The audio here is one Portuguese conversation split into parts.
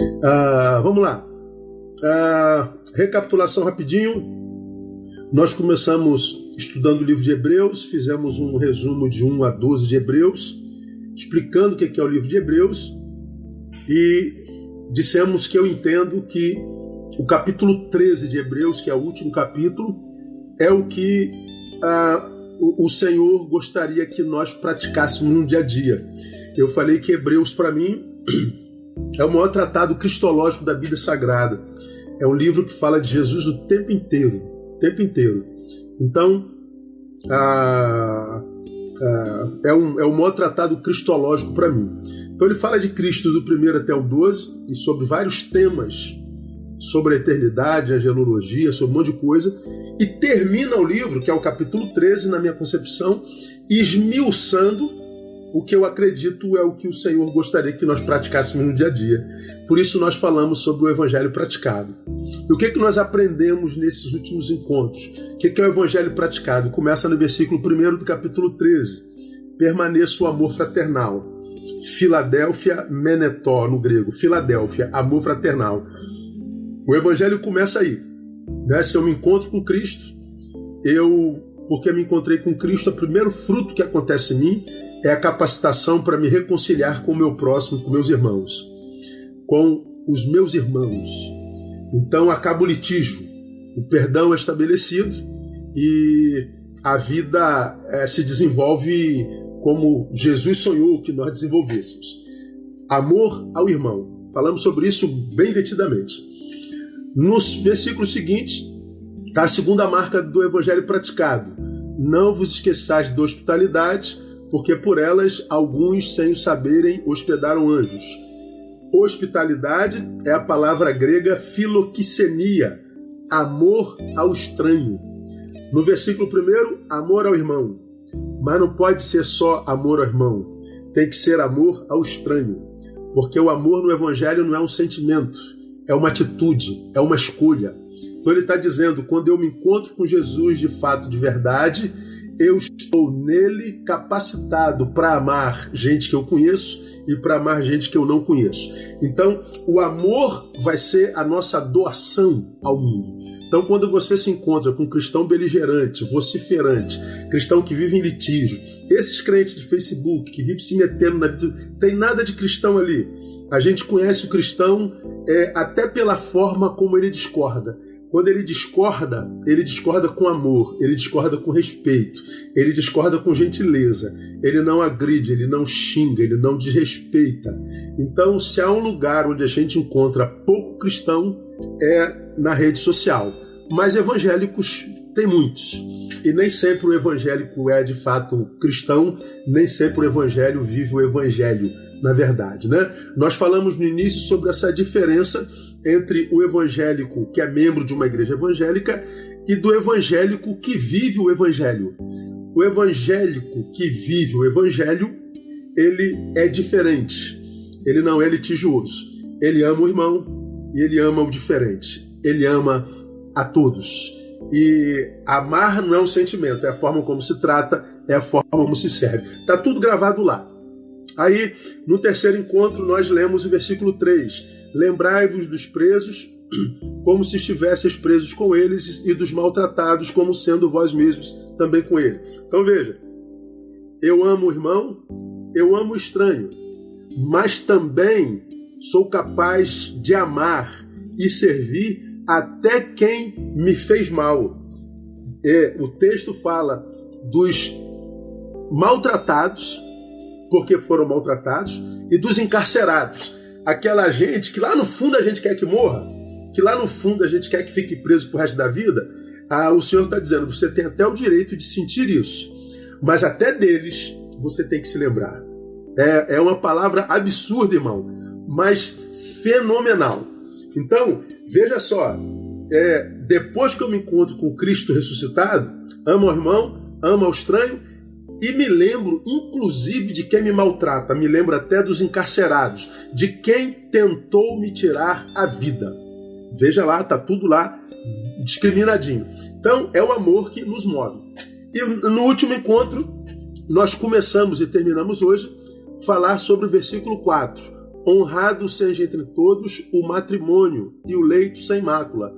Uh, vamos lá. Uh, recapitulação rapidinho. Nós começamos estudando o livro de Hebreus, fizemos um resumo de 1 a 12 de Hebreus, explicando o que é o livro de Hebreus e dissemos que eu entendo que o capítulo 13 de Hebreus, que é o último capítulo, é o que ah, o Senhor gostaria que nós praticássemos no dia a dia. Eu falei que Hebreus, para mim, é o maior tratado cristológico da Bíblia Sagrada. É um livro que fala de Jesus o tempo inteiro, o tempo inteiro. Então, ah, ah, é, um, é o maior tratado cristológico para mim. Então ele fala de Cristo do primeiro até o 12 e sobre vários temas sobre a eternidade, a genealogia, sobre um monte de coisa, e termina o livro, que é o capítulo 13, na minha concepção, esmiuçando o que eu acredito é o que o Senhor gostaria que nós praticássemos no dia a dia. Por isso nós falamos sobre o evangelho praticado. E o que, é que nós aprendemos nesses últimos encontros? O que, é que é o evangelho praticado? Começa no versículo 1 do capítulo 13. Permaneça o amor fraternal Filadélfia Menetó, no grego. Filadélfia, amor fraternal. O evangelho começa aí. Né? Se eu me encontro com Cristo, eu, porque me encontrei com Cristo, o primeiro fruto que acontece em mim é a capacitação para me reconciliar com o meu próximo, com meus irmãos, com os meus irmãos. Então acaba o litígio, o perdão é estabelecido e a vida é, se desenvolve como Jesus sonhou que nós desenvolvêssemos. Amor ao irmão. Falamos sobre isso bem detidamente. Nos versículos seguintes, está a segunda marca do evangelho praticado. Não vos esqueçais da hospitalidade, porque por elas alguns, sem o saberem, hospedaram anjos. Hospitalidade é a palavra grega filoquicenia, amor ao estranho. No versículo primeiro, amor ao irmão. Mas não pode ser só amor ao irmão, tem que ser amor ao estranho. Porque o amor no Evangelho não é um sentimento, é uma atitude, é uma escolha. Então ele está dizendo: quando eu me encontro com Jesus de fato, de verdade, eu estou nele capacitado para amar gente que eu conheço e para amar gente que eu não conheço. Então, o amor vai ser a nossa doação ao mundo. Então, quando você se encontra com um cristão beligerante, vociferante, cristão que vive em litígio, esses crentes de Facebook que vivem se metendo na vida, tem nada de cristão ali. A gente conhece o cristão é, até pela forma como ele discorda. Quando ele discorda, ele discorda com amor, ele discorda com respeito, ele discorda com gentileza, ele não agride, ele não xinga, ele não desrespeita. Então, se há um lugar onde a gente encontra pouco cristão, é na rede social. Mas evangélicos tem muitos. E nem sempre o evangélico é de fato cristão, nem sempre o evangelho vive o evangelho, na verdade, né? Nós falamos no início sobre essa diferença entre o evangélico que é membro de uma igreja evangélica e do evangélico que vive o evangelho. O evangélico que vive o evangelho, ele é diferente. Ele não é litigioso. Ele ama o irmão e ele ama o diferente. Ele ama a todos. E amar não é um sentimento, é a forma como se trata, é a forma como se serve. Está tudo gravado lá. Aí, no terceiro encontro, nós lemos o versículo 3 Lembrai-vos dos presos, como se estivesseis presos com eles, e dos maltratados, como sendo vós mesmos também com ele. Então veja, eu amo o irmão, eu amo o estranho, mas também sou capaz de amar e servir até quem me fez mal. É, o texto fala dos maltratados, porque foram maltratados, e dos encarcerados aquela gente que lá no fundo a gente quer que morra, que lá no fundo a gente quer que fique preso pro resto da vida, ah, o Senhor está dizendo: você tem até o direito de sentir isso, mas até deles você tem que se lembrar. É, é uma palavra absurda, irmão, mas fenomenal. Então, veja só, é, depois que eu me encontro com Cristo ressuscitado, amo o irmão, amo ao estranho e me lembro, inclusive, de quem me maltrata, me lembro até dos encarcerados, de quem tentou me tirar a vida. Veja lá, tá tudo lá discriminadinho. Então, é o amor que nos move. E no último encontro, nós começamos e terminamos hoje falar sobre o versículo 4. honrado seja entre todos o matrimônio e o leito sem mácula,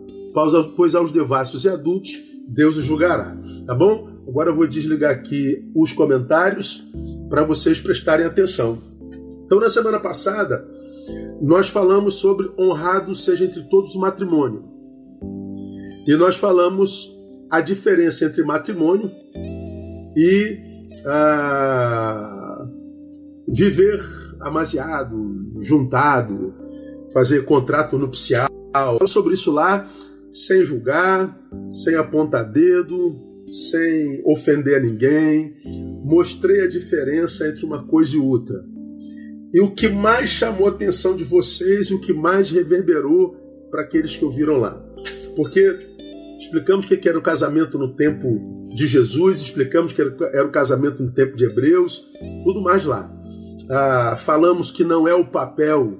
pois aos devassos e adultos Deus os julgará. Tá bom? Agora eu vou desligar aqui os comentários para vocês prestarem atenção. Então, na semana passada, nós falamos sobre honrado seja entre todos o matrimônio. E nós falamos a diferença entre matrimônio e ah, viver amasiado, juntado, fazer contrato nupcial. Falamos sobre isso lá, sem julgar, sem apontar dedo, sem ofender ninguém. Mostrei a diferença entre uma coisa e outra. E o que mais chamou a atenção de vocês e o que mais reverberou para aqueles que ouviram lá. Porque explicamos o que era o casamento no tempo de Jesus, explicamos que era o casamento no tempo de Hebreus, tudo mais lá. Ah, falamos que não é o papel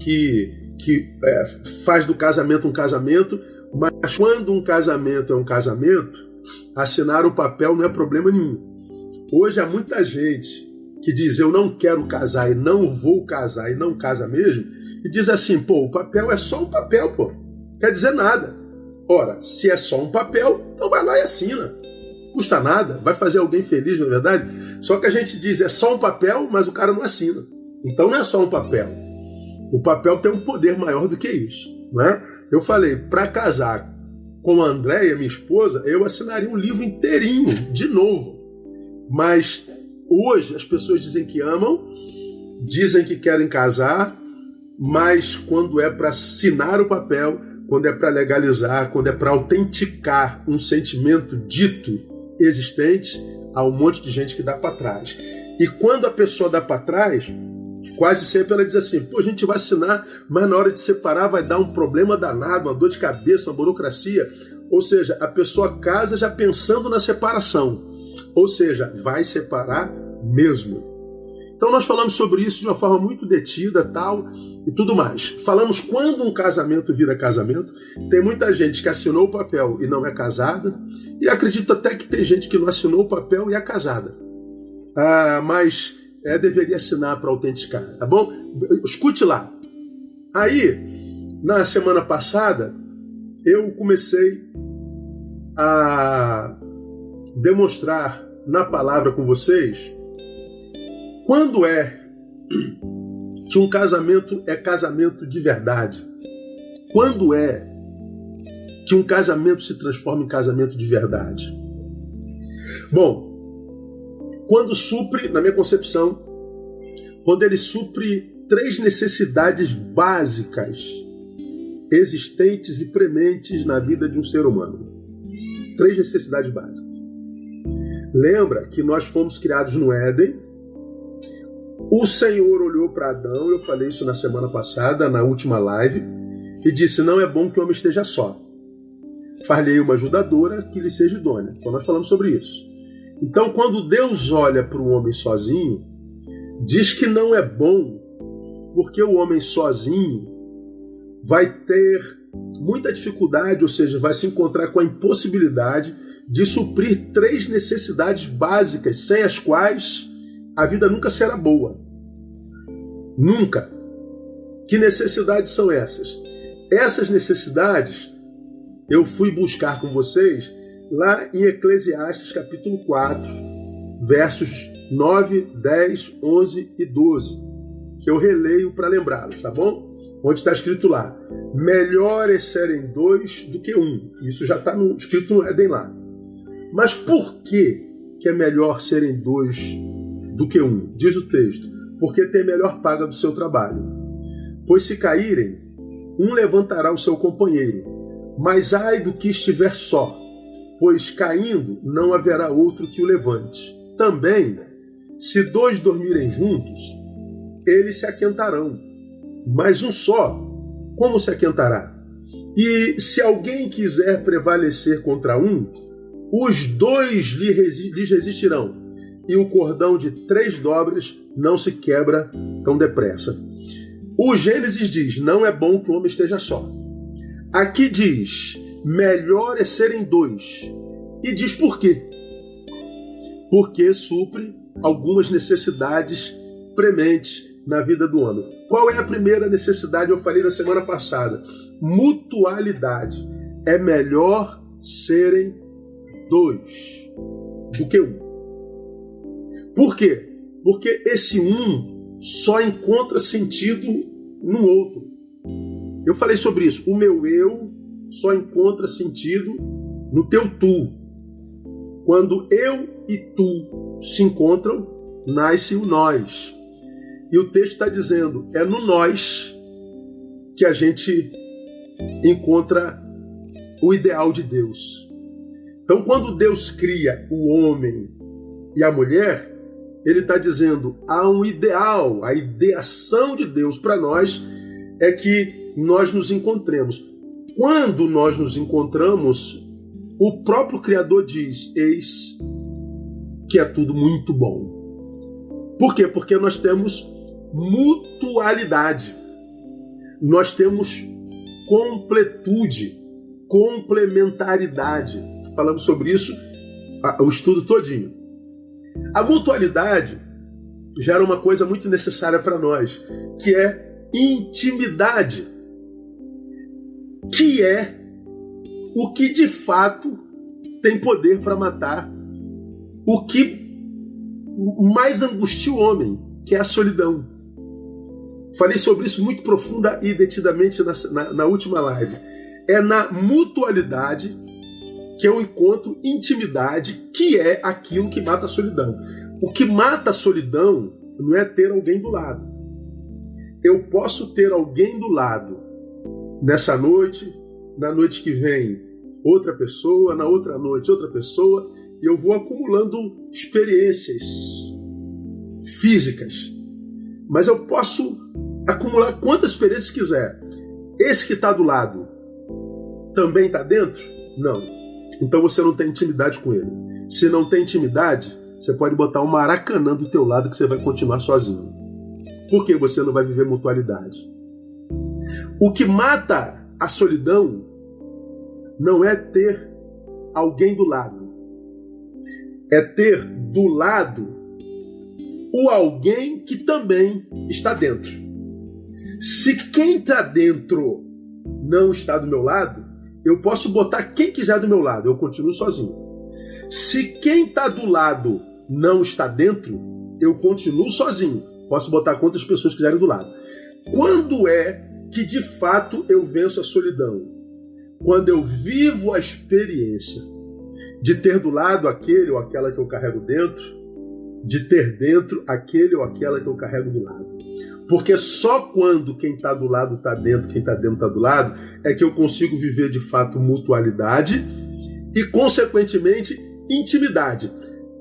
que, que é, faz do casamento um casamento, mas quando um casamento é um casamento, assinar o papel não é problema nenhum. Hoje há muita gente que diz eu não quero casar e não vou casar e não casa mesmo, e diz assim, pô, o papel é só um papel, pô. Quer dizer nada. Ora, se é só um papel, então vai lá e assina. Custa nada, vai fazer alguém feliz, na é verdade. Só que a gente diz é só um papel, mas o cara não assina. Então não é só um papel. O papel tem um poder maior do que isso, né? Eu falei, para casar com a Andréia, minha esposa, eu assinaria um livro inteirinho, de novo. Mas Hoje as pessoas dizem que amam, dizem que querem casar, mas quando é para assinar o papel, quando é para legalizar, quando é para autenticar um sentimento dito existente, há um monte de gente que dá para trás. E quando a pessoa dá para trás, quase sempre ela diz assim: pô, a gente vai assinar, mas na hora de separar vai dar um problema danado, uma dor de cabeça, uma burocracia. Ou seja, a pessoa casa já pensando na separação. Ou seja, vai separar mesmo. Então nós falamos sobre isso de uma forma muito detida, tal e tudo mais. Falamos quando um casamento vira casamento. Tem muita gente que assinou o papel e não é casada, e acredito até que tem gente que não assinou o papel e é casada. Ah, mas é, deveria assinar para autenticar, tá bom? Escute lá. Aí, na semana passada, eu comecei a demonstrar na palavra com vocês quando é que um casamento é casamento de verdade? Quando é que um casamento se transforma em casamento de verdade? Bom, quando supre, na minha concepção, quando ele supre três necessidades básicas existentes e prementes na vida de um ser humano. Três necessidades básicas. Lembra que nós fomos criados no Éden, o Senhor olhou para Adão, eu falei isso na semana passada, na última live, e disse: Não é bom que o homem esteja só. Falhei uma ajudadora que lhe seja idônea. Então nós falamos sobre isso. Então, quando Deus olha para o homem sozinho, diz que não é bom, porque o homem sozinho vai ter muita dificuldade, ou seja, vai se encontrar com a impossibilidade de suprir três necessidades básicas, sem as quais a vida nunca será boa. Nunca. Que necessidades são essas? Essas necessidades eu fui buscar com vocês lá em Eclesiastes capítulo 4, versos 9, 10, 11 e 12, que eu releio para lembrá-los, tá bom? Onde está escrito lá: melhor é serem dois do que um. Isso já está escrito no Éden lá. Mas por que, que é melhor serem dois do que um? Diz o texto porque tem melhor paga do seu trabalho. Pois se caírem, um levantará o seu companheiro, mas ai do que estiver só, pois caindo não haverá outro que o levante. Também, se dois dormirem juntos, eles se aquentarão, mas um só, como se aquentará? E se alguém quiser prevalecer contra um, os dois lhes resistirão, e o cordão de três dobras não se quebra tão depressa. O Gênesis diz: não é bom que o homem esteja só. Aqui diz: melhor é serem dois. E diz por quê? Porque supre algumas necessidades prementes na vida do homem. Qual é a primeira necessidade? Eu falei na semana passada. Mutualidade. É melhor serem dois do que um. Por quê? Porque esse um só encontra sentido no outro. Eu falei sobre isso. O meu eu só encontra sentido no teu tu. Quando eu e tu se encontram, nasce o nós. E o texto está dizendo: é no nós que a gente encontra o ideal de Deus. Então, quando Deus cria o homem e a mulher, ele está dizendo: há um ideal, a ideação de Deus para nós é que nós nos encontremos. Quando nós nos encontramos, o próprio Criador diz: Eis que é tudo muito bom. Por quê? Porque nós temos mutualidade, nós temos completude, complementaridade. Falamos sobre isso o estudo todinho. A mutualidade gera uma coisa muito necessária para nós, que é intimidade, que é o que de fato tem poder para matar o que mais angustia o homem, que é a solidão. Falei sobre isso muito profunda e detidamente na, na, na última live. É na mutualidade que eu encontro intimidade, que é aquilo que mata a solidão. O que mata a solidão não é ter alguém do lado. Eu posso ter alguém do lado nessa noite, na noite que vem, outra pessoa, na outra noite, outra pessoa, e eu vou acumulando experiências físicas. Mas eu posso acumular quantas experiências quiser. Esse que está do lado também está dentro? Não. Então você não tem intimidade com ele. Se não tem intimidade, você pode botar um maracanã do teu lado que você vai continuar sozinho. Por que você não vai viver mutualidade? O que mata a solidão não é ter alguém do lado. É ter do lado o alguém que também está dentro. Se quem está dentro não está do meu lado, eu posso botar quem quiser do meu lado, eu continuo sozinho. Se quem está do lado não está dentro, eu continuo sozinho. Posso botar quantas pessoas quiserem do lado. Quando é que de fato eu venço a solidão? Quando eu vivo a experiência de ter do lado aquele ou aquela que eu carrego dentro, de ter dentro aquele ou aquela que eu carrego do lado. Porque só quando quem está do lado está dentro, quem está dentro está do lado, é que eu consigo viver de fato mutualidade e, consequentemente, intimidade.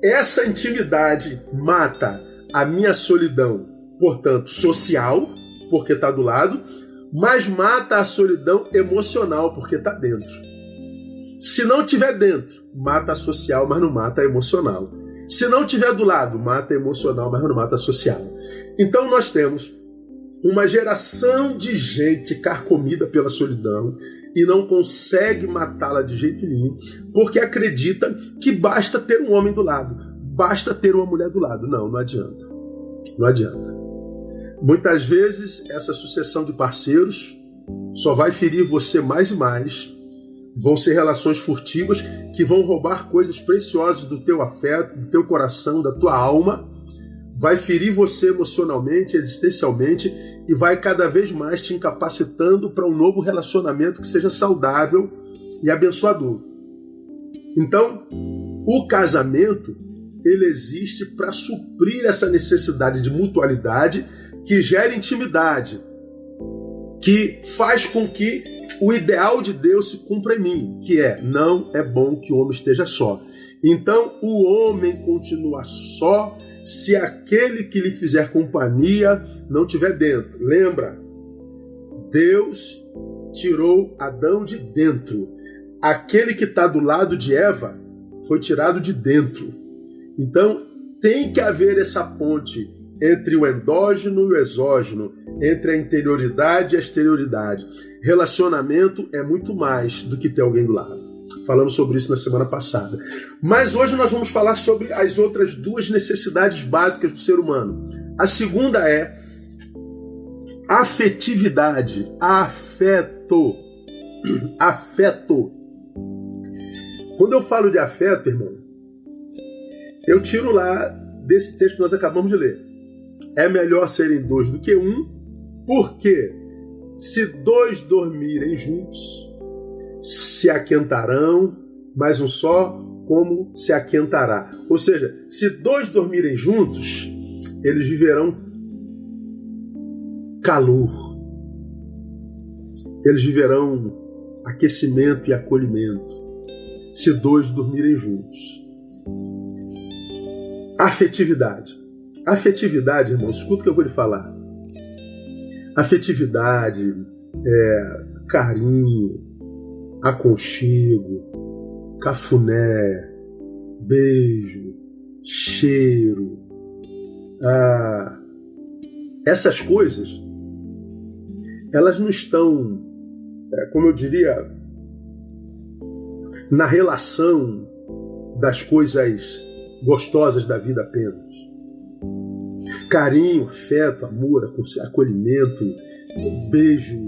Essa intimidade mata a minha solidão, portanto, social, porque está do lado, mas mata a solidão emocional, porque está dentro. Se não tiver dentro, mata a social, mas não mata a emocional. Se não tiver do lado, mata a emocional, mas não mata a social. Então nós temos uma geração de gente carcomida pela solidão e não consegue matá-la de jeito nenhum, porque acredita que basta ter um homem do lado, basta ter uma mulher do lado. Não, não adianta. Não adianta. Muitas vezes essa sucessão de parceiros só vai ferir você mais e mais. Vão ser relações furtivas que vão roubar coisas preciosas do teu afeto, do teu coração, da tua alma vai ferir você emocionalmente, existencialmente e vai cada vez mais te incapacitando para um novo relacionamento que seja saudável e abençoador. Então, o casamento ele existe para suprir essa necessidade de mutualidade que gera intimidade, que faz com que o ideal de Deus se cumpra em mim, que é não é bom que o homem esteja só. Então, o homem continua só se aquele que lhe fizer companhia não tiver dentro. Lembra? Deus tirou Adão de dentro. Aquele que está do lado de Eva foi tirado de dentro. Então tem que haver essa ponte entre o endógeno e o exógeno, entre a interioridade e a exterioridade. Relacionamento é muito mais do que ter alguém do lado. Falamos sobre isso na semana passada. Mas hoje nós vamos falar sobre as outras duas necessidades básicas do ser humano. A segunda é afetividade, afeto. Afeto. Quando eu falo de afeto, irmão, eu tiro lá desse texto que nós acabamos de ler. É melhor serem dois do que um, porque se dois dormirem juntos, se aquentarão, mas um só como se aquentará. Ou seja, se dois dormirem juntos, eles viverão calor. Eles viverão aquecimento e acolhimento. Se dois dormirem juntos. Afetividade. Afetividade, irmão, escuta o que eu vou lhe falar. Afetividade, é, carinho, aconchego, cafuné, beijo, cheiro, ah, essas coisas, elas não estão, é, como eu diria, na relação das coisas gostosas da vida apenas. Carinho, afeto, amor, acolhimento, beijo,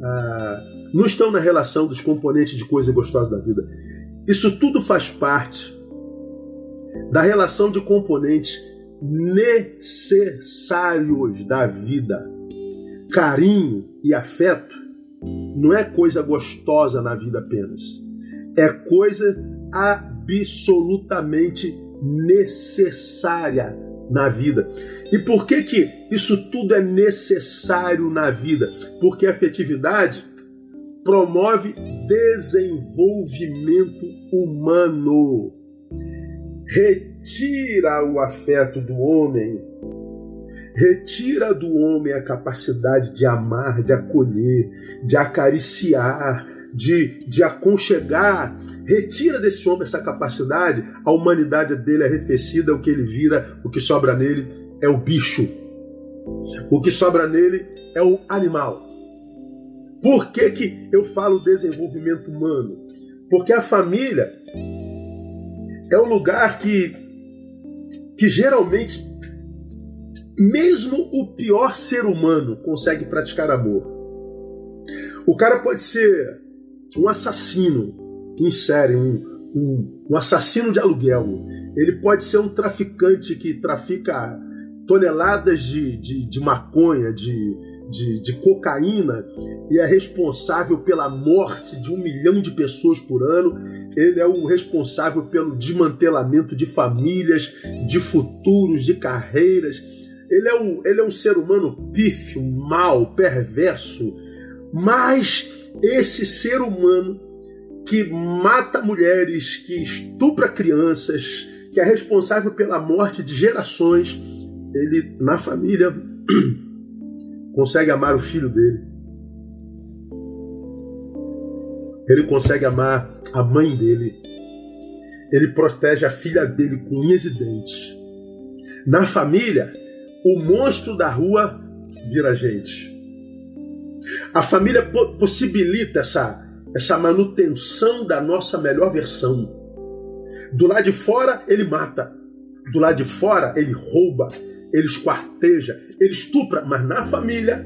ah, não estão na relação dos componentes de coisa gostosa da vida. Isso tudo faz parte da relação de componentes necessários da vida. Carinho e afeto não é coisa gostosa na vida apenas. É coisa absolutamente necessária na vida. E por que que isso tudo é necessário na vida? Porque a afetividade promove desenvolvimento humano. Retira o afeto do homem, retira do homem a capacidade de amar, de acolher, de acariciar, de, de aconchegar. Retira desse homem essa capacidade, a humanidade dele é arrefecida, o que ele vira, o que sobra nele é o bicho. O que sobra nele é o animal. Por que, que eu falo desenvolvimento humano? Porque a família é o lugar que, que geralmente, mesmo o pior ser humano consegue praticar amor. O cara pode ser um assassino em série, um, um, um assassino de aluguel. Ele pode ser um traficante que trafica toneladas de, de, de maconha, de, de, de, cocaína e é responsável pela morte de um milhão de pessoas por ano. Ele é o responsável pelo desmantelamento de famílias, de futuros, de carreiras. Ele é, o, ele é um ser humano pífio, mau, perverso. Mas esse ser humano que mata mulheres, que estupra crianças, que é responsável pela morte de gerações, ele na família consegue amar o filho dele. Ele consegue amar a mãe dele. Ele protege a filha dele com unhas e dentes. Na família, o monstro da rua vira gente. A família possibilita essa, essa manutenção da nossa melhor versão. Do lado de fora, ele mata. Do lado de fora, ele rouba ele esquarteja, ele estupra, mas na família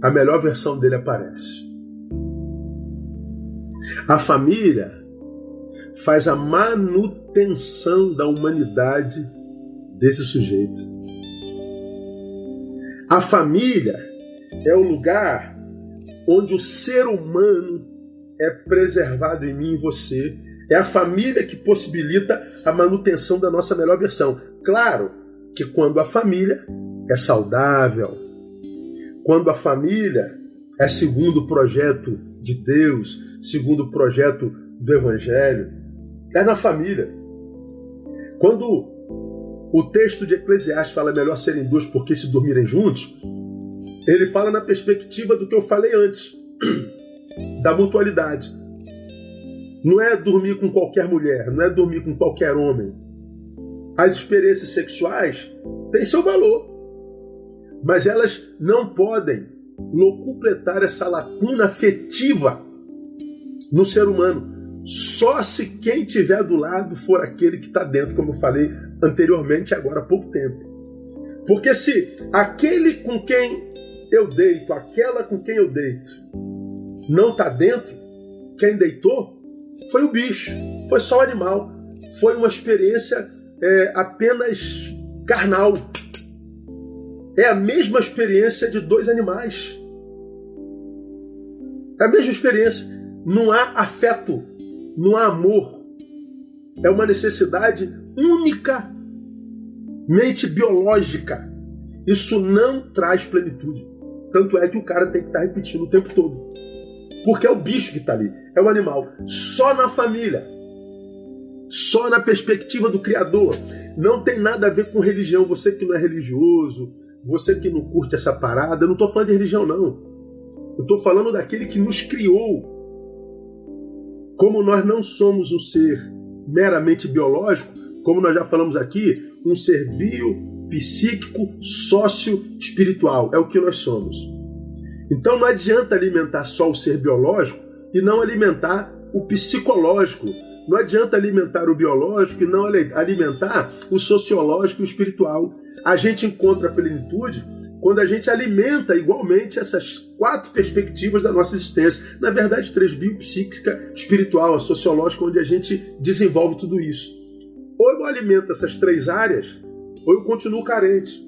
a melhor versão dele aparece. A família faz a manutenção da humanidade desse sujeito. A família é o lugar onde o ser humano é preservado em mim e você. É a família que possibilita a manutenção da nossa melhor versão. Claro, que quando a família é saudável, quando a família é segundo o projeto de Deus, segundo o projeto do Evangelho, é na família. Quando o texto de Eclesiastes fala melhor serem dois porque se dormirem juntos, ele fala na perspectiva do que eu falei antes, da mutualidade. Não é dormir com qualquer mulher, não é dormir com qualquer homem, as experiências sexuais têm seu valor, mas elas não podem completar essa lacuna afetiva no ser humano. Só se quem tiver do lado for aquele que está dentro, como eu falei anteriormente, agora há pouco tempo. Porque se aquele com quem eu deito, aquela com quem eu deito não está dentro, quem deitou foi o bicho, foi só o animal, foi uma experiência é, apenas carnal. É a mesma experiência de dois animais. É a mesma experiência. Não há afeto, não há amor. É uma necessidade unicamente biológica. Isso não traz plenitude. Tanto é que o cara tem que estar repetindo o tempo todo. Porque é o bicho que está ali, é o animal. Só na família, só na perspectiva do Criador. Não tem nada a ver com religião. Você que não é religioso, você que não curte essa parada, eu não estou falando de religião, não. Eu estou falando daquele que nos criou. Como nós não somos um ser meramente biológico, como nós já falamos aqui, um ser bio, psíquico, sócio, espiritual. É o que nós somos. Então não adianta alimentar só o ser biológico e não alimentar o psicológico. Não adianta alimentar o biológico e não alimentar o sociológico e o espiritual. A gente encontra a plenitude quando a gente alimenta igualmente essas quatro perspectivas da nossa existência. Na verdade, três: biopsíquica, espiritual, a sociológica, onde a gente desenvolve tudo isso. Ou eu alimento essas três áreas, ou eu continuo carente.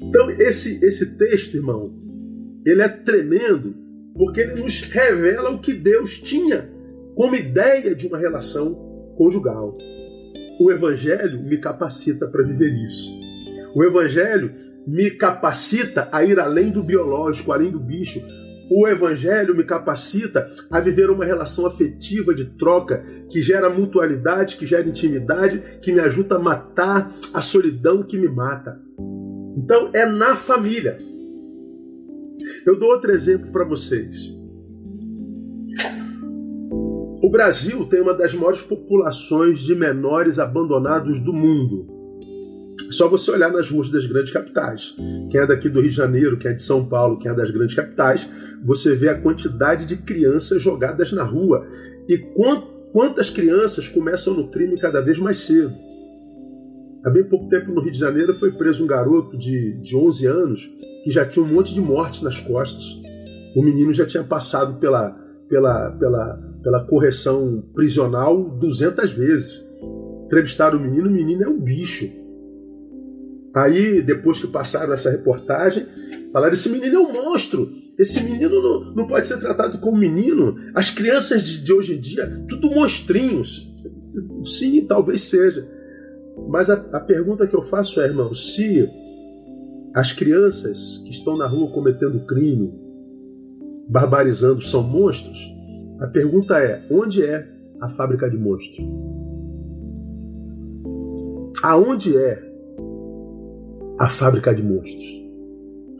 Então, esse, esse texto, irmão, ele é tremendo porque ele nos revela o que Deus tinha como ideia de uma relação conjugal. O Evangelho me capacita para viver isso. O Evangelho me capacita a ir além do biológico, além do bicho. O Evangelho me capacita a viver uma relação afetiva de troca que gera mutualidade, que gera intimidade, que me ajuda a matar a solidão que me mata. Então é na família. Eu dou outro exemplo para vocês. O Brasil tem uma das maiores populações de menores abandonados do mundo. Só você olhar nas ruas das grandes capitais. Quem é daqui do Rio de Janeiro, quem é de São Paulo, quem é das grandes capitais, você vê a quantidade de crianças jogadas na rua. E quantas crianças começam no crime cada vez mais cedo. Há bem pouco tempo no Rio de Janeiro foi preso um garoto de, de 11 anos que já tinha um monte de morte nas costas. O menino já tinha passado pela, pela, pela, pela correção prisional 200 vezes. Entrevistaram o menino, o menino é um bicho. Aí, depois que passaram essa reportagem, falaram: esse menino é um monstro. Esse menino não, não pode ser tratado como menino. As crianças de, de hoje em dia, tudo monstrinhos. Sim, talvez seja. Mas a, a pergunta que eu faço é, irmão, se as crianças que estão na rua cometendo crime, barbarizando, são monstros? A pergunta é: onde é a fábrica de monstros? Aonde é a fábrica de monstros?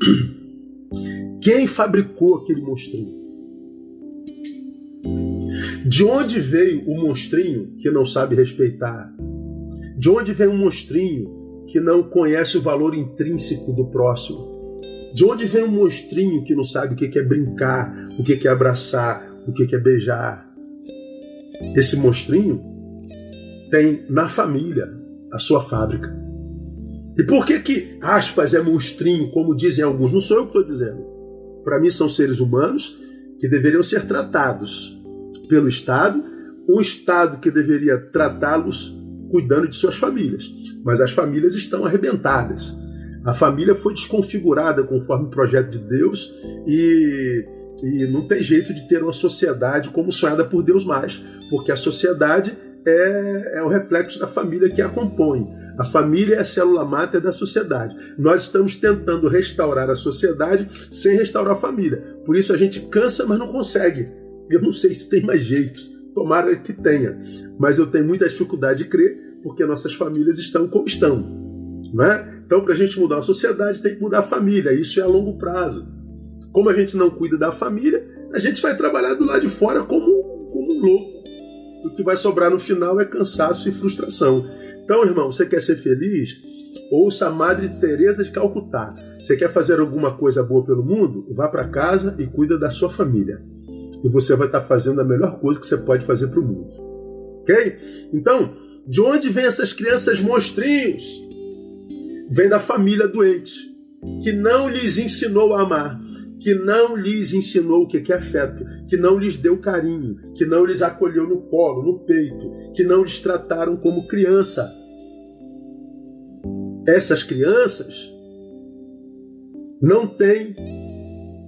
Quem fabricou aquele monstrinho? De onde veio o monstrinho que não sabe respeitar? De onde vem um monstrinho que não conhece o valor intrínseco do próximo? De onde vem um monstrinho que não sabe o que é brincar, o que é abraçar, o que é beijar? Esse monstrinho tem na família a sua fábrica. E por que que, aspas, é monstrinho, como dizem alguns? Não sou eu que estou dizendo. Para mim são seres humanos que deveriam ser tratados pelo Estado, um Estado que deveria tratá-los cuidando de suas famílias. Mas as famílias estão arrebentadas. A família foi desconfigurada conforme o projeto de Deus e, e não tem jeito de ter uma sociedade como sonhada por Deus mais, porque a sociedade é, é, o reflexo da família que a compõe. A família é a célula máter da sociedade. Nós estamos tentando restaurar a sociedade sem restaurar a família. Por isso a gente cansa, mas não consegue. Eu não sei se tem mais jeito. Tomara que tenha. Mas eu tenho muita dificuldade de crer, porque nossas famílias estão como estão. Né? Então, para a gente mudar a sociedade, tem que mudar a família. Isso é a longo prazo. Como a gente não cuida da família, a gente vai trabalhar do lado de fora como, como um louco. O que vai sobrar no final é cansaço e frustração. Então, irmão, você quer ser feliz? Ouça a Madre Teresa de Calcutá. Você quer fazer alguma coisa boa pelo mundo? Vá para casa e cuida da sua família e você vai estar fazendo a melhor coisa que você pode fazer para o mundo. Ok? Então, de onde vêm essas crianças monstrinhos? Vem da família doente. que não lhes ensinou a amar, que não lhes ensinou o que é afeto, que não lhes deu carinho, que não lhes acolheu no colo, no peito, que não lhes trataram como criança. Essas crianças não têm,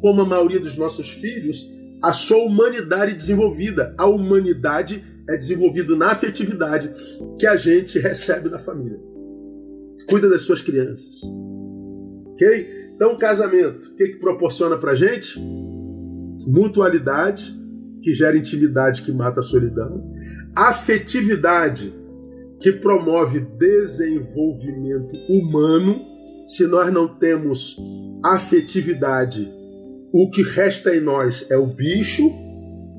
como a maioria dos nossos filhos, a sua humanidade desenvolvida. A humanidade é desenvolvida na afetividade que a gente recebe da família. Cuida das suas crianças. Ok? Então, o casamento, o que, que proporciona para gente? Mutualidade, que gera intimidade, que mata a solidão. Afetividade, que promove desenvolvimento humano. Se nós não temos afetividade, o que resta em nós é o bicho,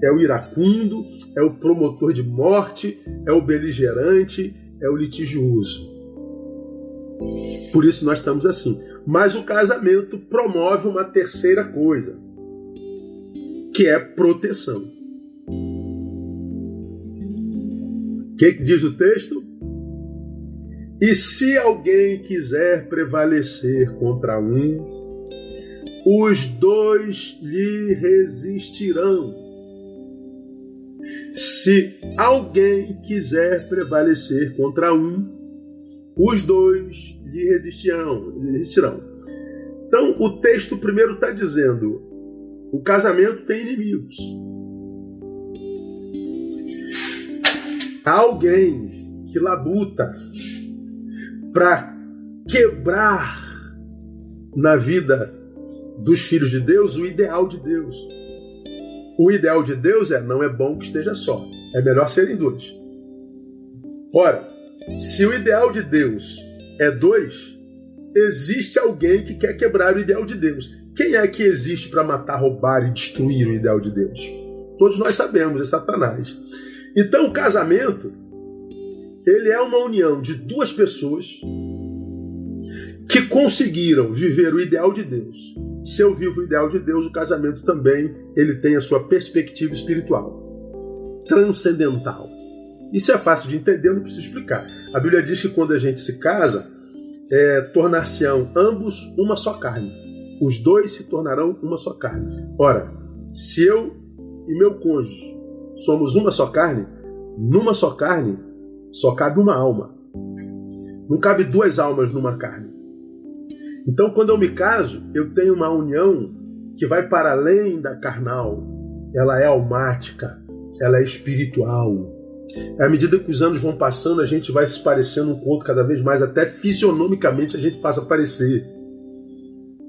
é o iracundo, é o promotor de morte, é o beligerante, é o litigioso. Por isso nós estamos assim. Mas o casamento promove uma terceira coisa, que é proteção. O que, que diz o texto? E se alguém quiser prevalecer contra um, os dois lhe resistirão. Se alguém quiser prevalecer contra um, os dois lhe resistirão. Resistirão. Então, o texto primeiro está dizendo: o casamento tem inimigos. Há alguém que labuta para quebrar na vida dos filhos de Deus o ideal de Deus. O ideal de Deus é não é bom que esteja só, é melhor serem dois. Ora, se o ideal de Deus é dois, existe alguém que quer quebrar o ideal de Deus. Quem é que existe para matar, roubar e destruir o ideal de Deus? Todos nós sabemos, é Satanás. Então o casamento, ele é uma união de duas pessoas que conseguiram viver o ideal de Deus. Se eu vivo o ideal de Deus, o casamento também ele tem a sua perspectiva espiritual, transcendental. Isso é fácil de entender, não preciso explicar. A Bíblia diz que quando a gente se casa, é, tornar-se-ão ambos uma só carne. Os dois se tornarão uma só carne. Ora, se eu e meu cônjuge somos uma só carne, numa só carne só cabe uma alma. Não cabe duas almas numa carne. Então, quando eu me caso, eu tenho uma união que vai para além da carnal. Ela é almática, ela é espiritual, à medida que os anos vão passando, a gente vai se parecendo um com o outro cada vez mais, até fisionomicamente a gente passa a parecer.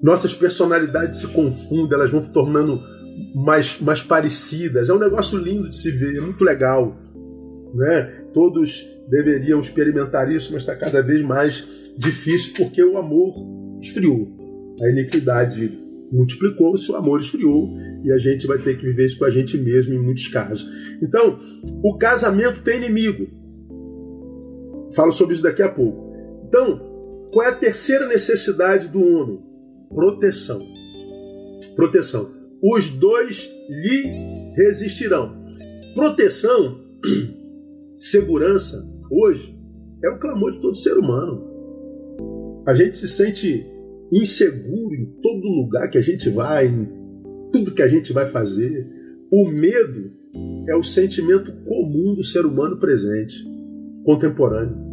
Nossas personalidades se confundem, elas vão se tornando mais, mais parecidas. É um negócio lindo de se ver, é muito legal. Né? Todos deveriam experimentar isso, mas está cada vez mais difícil porque o amor esfriou. A iniquidade multiplicou-se, o amor esfriou e a gente vai ter que viver isso com a gente mesmo em muitos casos. Então, o casamento tem inimigo. Falo sobre isso daqui a pouco. Então, qual é a terceira necessidade do homem? Proteção. Proteção. Os dois lhe resistirão. Proteção, segurança, hoje, é o clamor de todo ser humano. A gente se sente inseguro em todo lugar que a gente vai, em tudo que a gente vai fazer. O medo é o sentimento comum do ser humano presente, contemporâneo.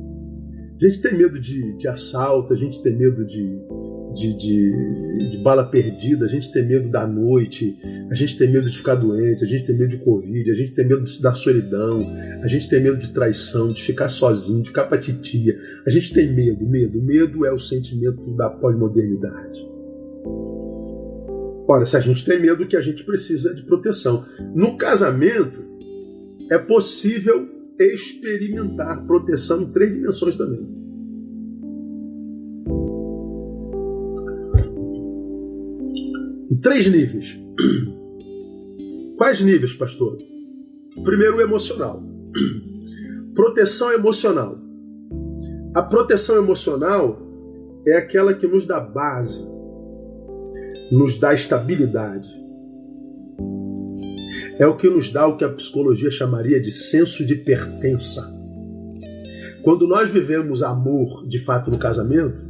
A gente tem medo de, de assalto, a gente tem medo de, de, de, de, bala perdida, a gente tem medo da noite, a gente tem medo de ficar doente, a gente tem medo de Covid, a gente tem medo da solidão, a gente tem medo de traição, de ficar sozinho, de ficar pra titia. A gente tem medo, medo. Medo é o sentimento da pós-modernidade. Ora, se a gente tem medo, que a gente precisa de proteção. No casamento, é possível experimentar proteção em três dimensões também. Em três níveis. Quais níveis, pastor? Primeiro, o emocional. Proteção emocional. A proteção emocional é aquela que nos dá base, nos dá estabilidade. É o que nos dá o que a psicologia chamaria de senso de pertença. Quando nós vivemos amor de fato no casamento,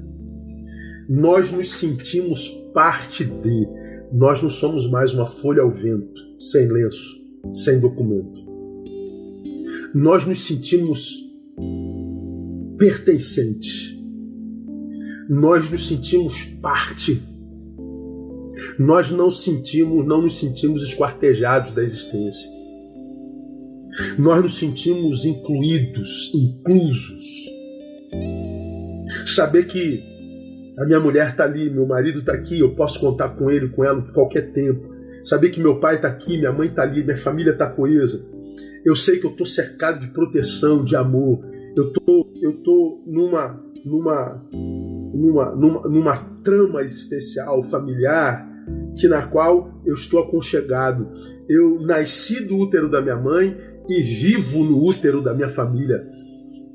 Nós nos sentimos parte de. Nós não somos mais uma folha ao vento, sem lenço, sem documento. Nós nos sentimos pertencentes. Nós nos sentimos parte. Nós não sentimos, não nos sentimos esquartejados da existência. Nós nos sentimos incluídos, inclusos. Saber que a minha mulher está ali, meu marido está aqui, eu posso contar com ele, com ela, qualquer tempo. Saber que meu pai está aqui, minha mãe está ali, minha família está coesa. Eu sei que eu estou cercado de proteção, de amor. Eu tô, eu tô numa, numa, numa, numa, numa trama existencial, familiar, que na qual eu estou aconchegado. Eu nasci do útero da minha mãe e vivo no útero da minha família.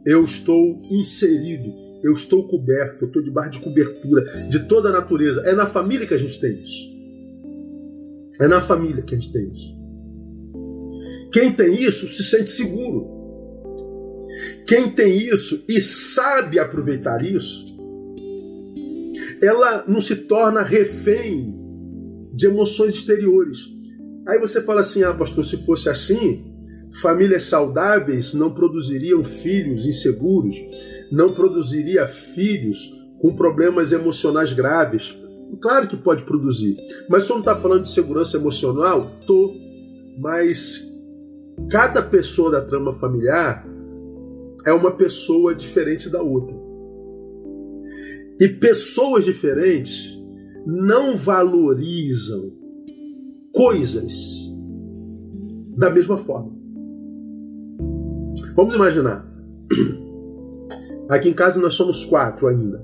Eu estou inserido, eu estou coberto, eu estou debaixo de cobertura de toda a natureza. É na família que a gente tem isso. É na família que a gente tem isso. Quem tem isso se sente seguro. Quem tem isso e sabe aproveitar isso, ela não se torna refém de emoções exteriores. Aí você fala assim: ah, pastor, se fosse assim, famílias saudáveis não produziriam filhos inseguros, não produziria filhos com problemas emocionais graves. Claro que pode produzir, mas se não está falando de segurança emocional, tô. Mas cada pessoa da trama familiar é uma pessoa diferente da outra. E pessoas diferentes não valorizam coisas da mesma forma. Vamos imaginar. Aqui em casa nós somos quatro ainda.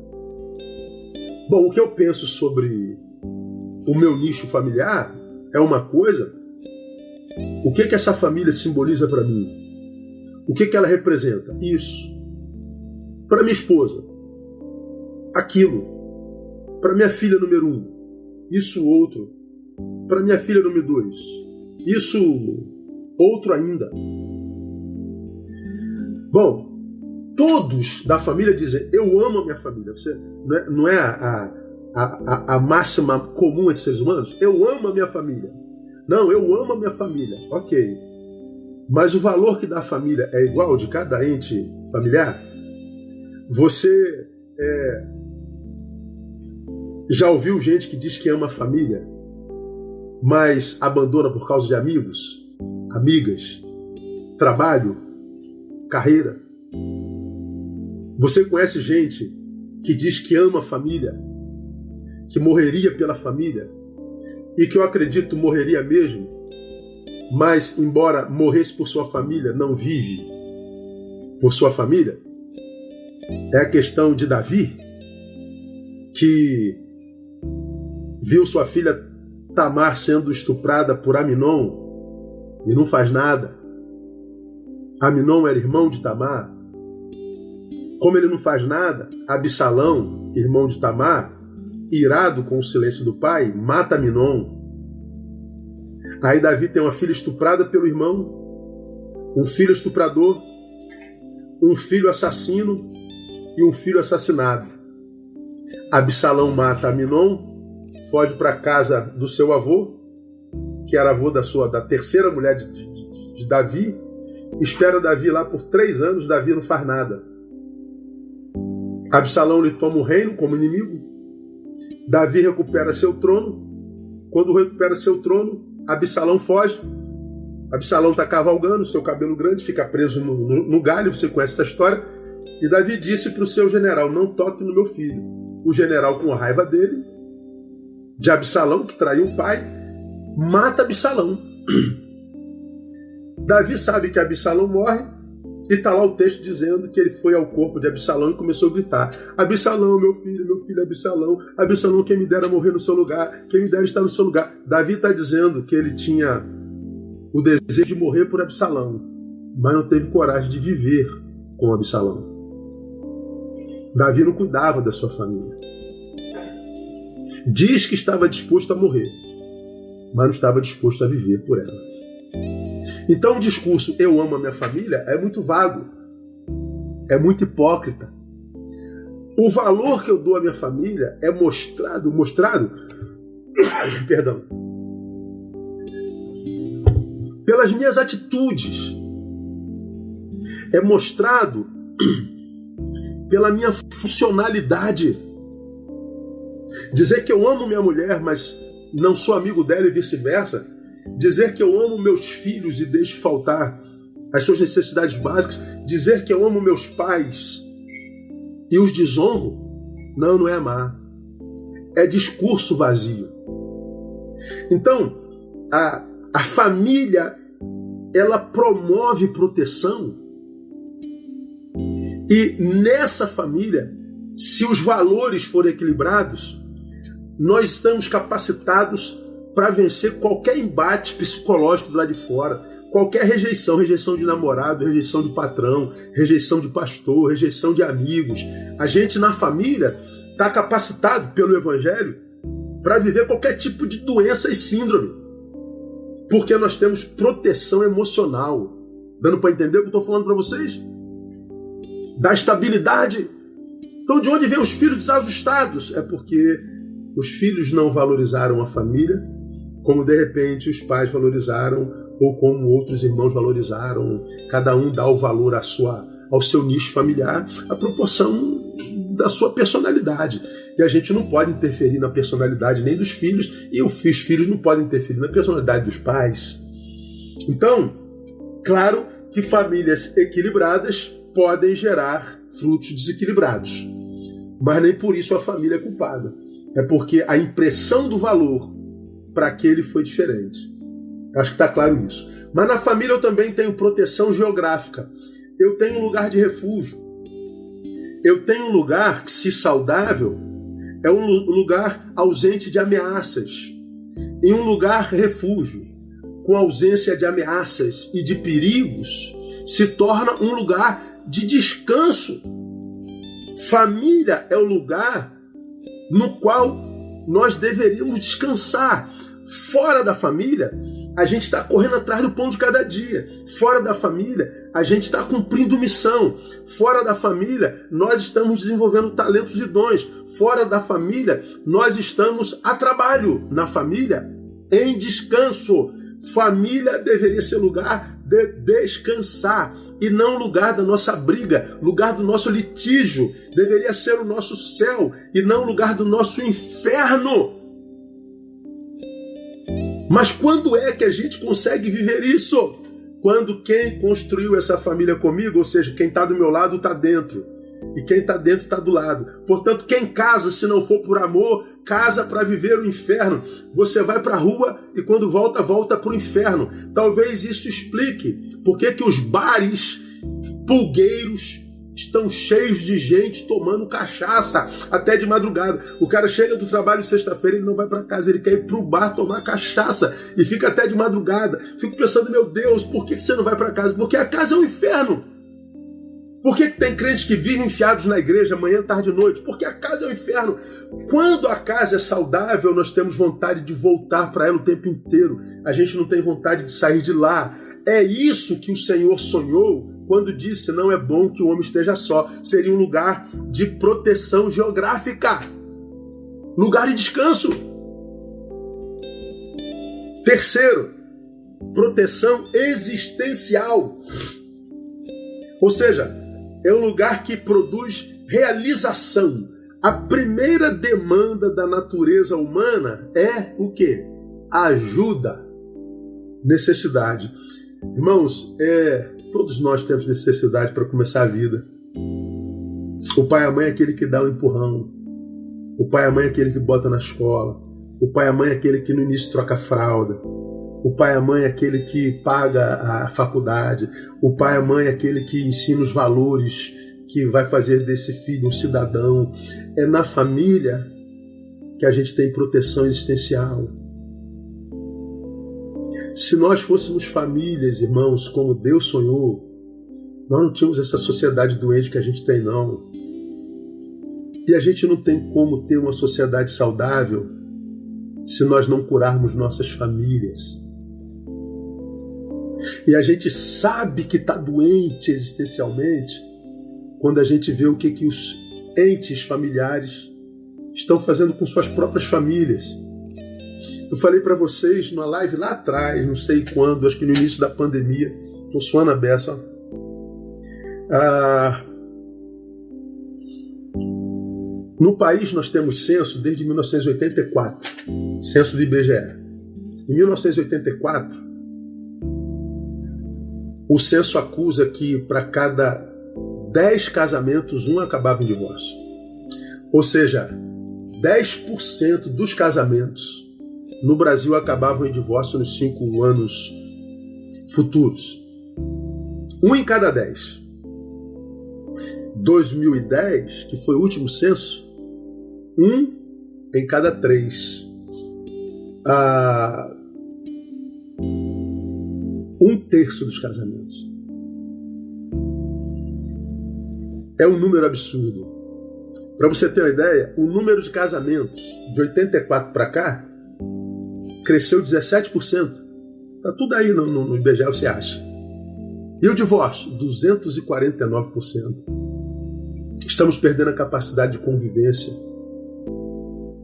Bom, o que eu penso sobre o meu nicho familiar é uma coisa. O que que essa família simboliza para mim? O que que ela representa? Isso. Para minha esposa, aquilo. Para minha filha número um, isso outro. Para minha filha número dois, isso outro ainda. Bom, todos da família dizem: Eu amo a minha família. Você, não é, não é a, a, a, a, máxima comum entre seres humanos? Eu amo a minha família. Não, eu amo a minha família. Ok. Mas o valor que dá a família é igual de cada ente familiar? Você é, já ouviu gente que diz que ama a família, mas abandona por causa de amigos, amigas, trabalho? carreira. Você conhece gente que diz que ama a família, que morreria pela família, e que eu acredito morreria mesmo, mas embora morresse por sua família, não vive por sua família? É a questão de Davi, que viu sua filha Tamar sendo estuprada por Aminon e não faz nada. Aminon era irmão de Tamar. Como ele não faz nada, Absalão, irmão de Tamar, irado com o silêncio do pai, mata Aminon. Aí Davi tem uma filha estuprada pelo irmão, um filho estuprador, um filho assassino e um filho assassinado. Absalão mata Aminon, foge para a casa do seu avô, que era avô da sua da terceira mulher de, de, de Davi, Espera Davi lá por três anos, Davi não faz nada. Absalão lhe toma o reino como inimigo. Davi recupera seu trono. Quando recupera seu trono, Absalão foge. Absalão está cavalgando, seu cabelo grande fica preso no, no, no galho, você conhece essa história. E Davi disse para o seu general: Não toque no meu filho. O general, com raiva dele, de Absalão, que traiu o pai, mata Absalão. Davi sabe que Absalão morre e está lá o texto dizendo que ele foi ao corpo de Absalão e começou a gritar: Absalão, meu filho, meu filho Absalão, Absalão, quem me dera morrer no seu lugar, quem me dera estar no seu lugar. Davi está dizendo que ele tinha o desejo de morrer por Absalão, mas não teve coragem de viver com Absalão. Davi não cuidava da sua família. Diz que estava disposto a morrer, mas não estava disposto a viver por ela. Então o discurso eu amo a minha família é muito vago, é muito hipócrita. o valor que eu dou à minha família é mostrado, mostrado, perdão, pelas minhas atitudes. É mostrado pela minha funcionalidade. Dizer que eu amo minha mulher, mas não sou amigo dela e vice-versa. Dizer que eu amo meus filhos e deixo faltar as suas necessidades básicas. Dizer que eu amo meus pais e os desonro. Não, não é amar. É discurso vazio. Então, a, a família ela promove proteção e nessa família, se os valores forem equilibrados, nós estamos capacitados para vencer qualquer embate psicológico do lado de fora, qualquer rejeição, rejeição de namorado, rejeição de patrão, rejeição de pastor, rejeição de amigos. A gente na família está capacitado pelo Evangelho para viver qualquer tipo de doença e síndrome, porque nós temos proteção emocional. Dando para entender o que eu estou falando para vocês? da estabilidade. Então, de onde vem os filhos desajustados? É porque os filhos não valorizaram a família, como de repente os pais valorizaram, ou como outros irmãos valorizaram. Cada um dá o valor à sua, ao seu nicho familiar, a proporção da sua personalidade. E a gente não pode interferir na personalidade nem dos filhos, e os filhos não podem interferir na personalidade dos pais. Então, claro que famílias equilibradas podem gerar frutos desequilibrados. Mas nem por isso a família é culpada. É porque a impressão do valor para aquele foi diferente. Acho que está claro isso. Mas na família eu também tenho proteção geográfica. Eu tenho um lugar de refúgio. Eu tenho um lugar que, se saudável, é um lugar ausente de ameaças. Em um lugar refúgio, com ausência de ameaças e de perigos, se torna um lugar de descanso. Família é o lugar no qual nós deveríamos descansar. Fora da família, a gente está correndo atrás do pão de cada dia. Fora da família, a gente está cumprindo missão. Fora da família, nós estamos desenvolvendo talentos e dons. Fora da família, nós estamos a trabalho. Na família, em descanso. Família deveria ser lugar de descansar e não lugar da nossa briga, lugar do nosso litígio. Deveria ser o nosso céu e não lugar do nosso inferno. Mas quando é que a gente consegue viver isso? Quando quem construiu essa família comigo, ou seja, quem está do meu lado, está dentro e quem está dentro está do lado. Portanto, quem casa, se não for por amor, casa para viver o inferno. Você vai para a rua e quando volta, volta para o inferno. Talvez isso explique por que os bares pulgueiros estão cheios de gente tomando cachaça até de madrugada. O cara chega do trabalho sexta-feira, ele não vai para casa, ele quer ir para o bar tomar cachaça e fica até de madrugada. Fico pensando, meu Deus, por que você não vai para casa? Porque a casa é um inferno. Por que, que tem crentes que vivem enfiados na igreja manhã, tarde e noite? Porque a casa é o inferno. Quando a casa é saudável, nós temos vontade de voltar para ela o tempo inteiro. A gente não tem vontade de sair de lá. É isso que o Senhor sonhou quando disse: não é bom que o homem esteja só. Seria um lugar de proteção geográfica, lugar de descanso. Terceiro, proteção existencial. Ou seja, é um lugar que produz realização. A primeira demanda da natureza humana é o que? Ajuda, necessidade. Irmãos, é, todos nós temos necessidade para começar a vida. O pai e a mãe é aquele que dá o um empurrão. O pai e a mãe é aquele que bota na escola. O pai e a mãe é aquele que no início troca fralda. O pai e a mãe é aquele que paga a faculdade. O pai e a mãe é aquele que ensina os valores que vai fazer desse filho um cidadão. É na família que a gente tem proteção existencial. Se nós fôssemos famílias, irmãos, como Deus sonhou, nós não tínhamos essa sociedade doente que a gente tem, não. E a gente não tem como ter uma sociedade saudável se nós não curarmos nossas famílias. E a gente sabe que está doente existencialmente quando a gente vê o que, que os entes familiares estão fazendo com suas próprias famílias. Eu falei para vocês numa live lá atrás, não sei quando, acho que no início da pandemia, estou suando a beça. Ah, no país nós temos censo desde 1984, censo do IBGE. Em 1984, o censo acusa que para cada 10 casamentos, um acabava em divórcio. Ou seja, 10% dos casamentos no Brasil acabavam em divórcio nos cinco anos futuros. Um em cada dez. 2010, que foi o último censo, um em cada três. Ah, um terço dos casamentos. É um número absurdo. Para você ter uma ideia, o número de casamentos de 84 para cá cresceu 17%. Tá tudo aí no, no, no IBGE, você acha. E o divórcio? 249%. Estamos perdendo a capacidade de convivência.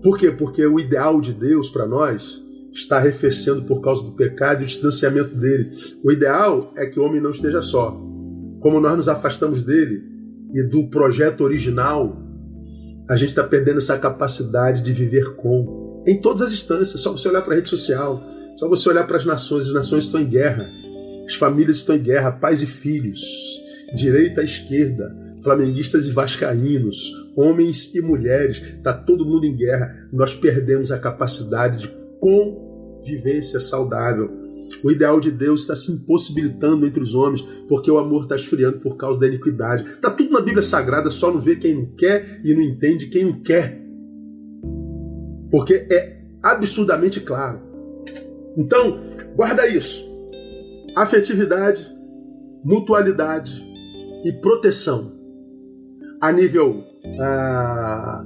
Por quê? Porque o ideal de Deus para nós está arrefecendo por causa do pecado e o distanciamento dele. O ideal é que o homem não esteja só. Como nós nos afastamos dele e do projeto original, a gente está perdendo essa capacidade de viver com. Em todas as instâncias, só você olhar para a rede social, só você olhar para as nações, as nações estão em guerra, as famílias estão em guerra, pais e filhos, direita e esquerda, flamenguistas e vascaínos, homens e mulheres, está todo mundo em guerra. Nós perdemos a capacidade de convivência saudável. O ideal de Deus está se impossibilitando entre os homens, porque o amor está esfriando por causa da iniquidade. Está tudo na Bíblia Sagrada, só não vê quem não quer e não entende quem não quer. Porque é absurdamente claro. Então, guarda isso. Afetividade, mutualidade e proteção a nível ah,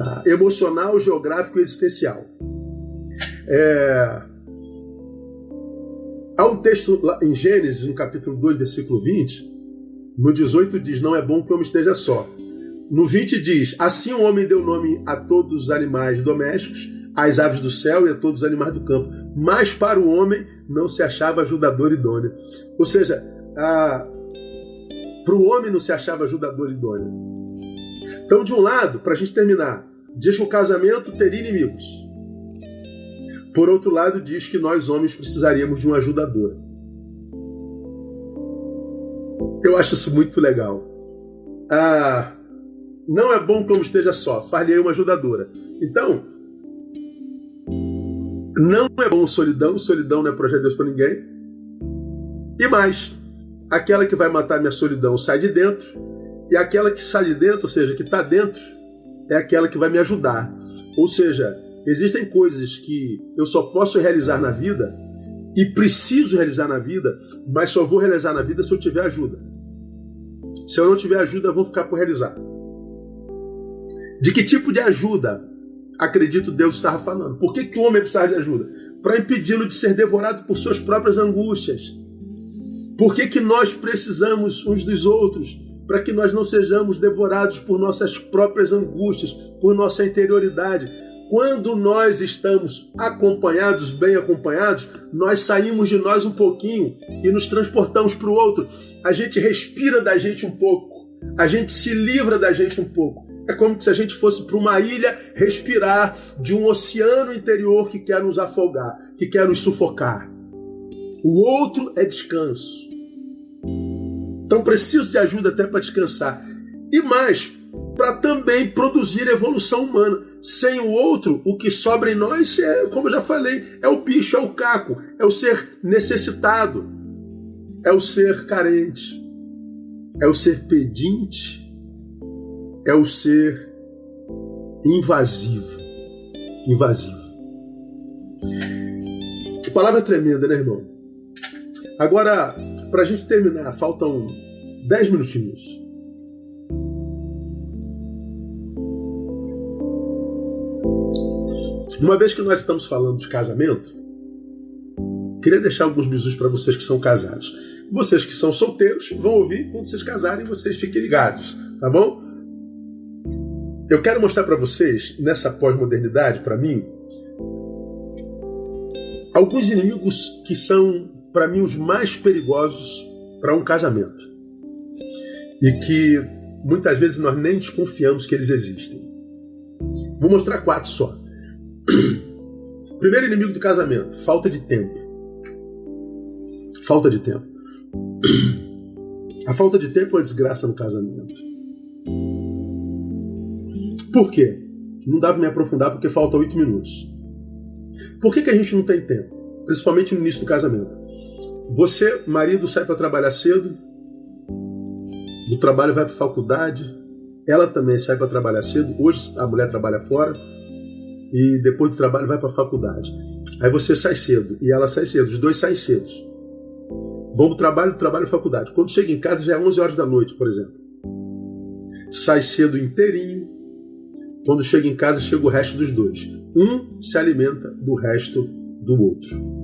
ah, emocional, geográfico e existencial. É, há um texto em Gênesis, no capítulo 2, versículo 20, no 18 diz: Não é bom que o homem esteja só. No 20 diz: Assim o homem deu nome a todos os animais domésticos, às aves do céu e a todos os animais do campo. Mas para o homem não se achava ajudador idôneo. Ou seja, para o homem não se achava ajudador idôneo. Então, de um lado, para a gente terminar, diz que o casamento teria inimigos. Por outro lado, diz que nós homens precisaríamos de uma ajudadora. Eu acho isso muito legal. Ah, não é bom como esteja só, far-lhe uma ajudadora. Então, não é bom solidão, solidão não é projeto de Deus para ninguém. E mais, aquela que vai matar minha solidão sai de dentro, e aquela que sai de dentro, ou seja, que está dentro, é aquela que vai me ajudar. Ou seja, Existem coisas que eu só posso realizar na vida e preciso realizar na vida, mas só vou realizar na vida se eu tiver ajuda. Se eu não tiver ajuda, vão ficar por realizar. De que tipo de ajuda acredito Deus estava falando? Por que, que o homem precisa de ajuda? Para impedi-lo de ser devorado por suas próprias angústias. Por que, que nós precisamos uns dos outros? Para que nós não sejamos devorados por nossas próprias angústias, por nossa interioridade quando nós estamos acompanhados, bem acompanhados, nós saímos de nós um pouquinho e nos transportamos para o outro. A gente respira da gente um pouco, a gente se livra da gente um pouco. É como se a gente fosse para uma ilha respirar de um oceano interior que quer nos afogar, que quer nos sufocar. O outro é descanso. Então preciso de ajuda até para descansar. E mais, para também produzir evolução humana. Sem o outro, o que sobra em nós é, como eu já falei, é o bicho, é o caco, é o ser necessitado, é o ser carente, é o ser pedinte, é o ser invasivo. Invasivo. Palavra tremenda, né, irmão? Agora, para a gente terminar, faltam 10 minutinhos. Uma vez que nós estamos falando de casamento, queria deixar alguns bisus para vocês que são casados. Vocês que são solteiros vão ouvir quando vocês casarem, vocês fiquem ligados, tá bom? Eu quero mostrar para vocês, nessa pós-modernidade, para mim, alguns inimigos que são, para mim, os mais perigosos para um casamento. E que muitas vezes nós nem desconfiamos que eles existem. Vou mostrar quatro só. Primeiro inimigo do casamento: falta de tempo. Falta de tempo. A falta de tempo é uma desgraça no casamento. Por quê? Não dá para me aprofundar porque falta oito minutos. Por que, que a gente não tem tempo? Principalmente no início do casamento. Você, marido, sai para trabalhar cedo, do trabalho vai para faculdade, ela também sai para trabalhar cedo. Hoje a mulher trabalha fora e depois do trabalho vai para a faculdade. Aí você sai cedo e ela sai cedo, os dois saem cedo. Vão para trabalho, trabalho faculdade. Quando chega em casa já é 11 horas da noite, por exemplo. Sai cedo inteirinho, quando chega em casa, chega o resto dos dois. Um se alimenta do resto do outro.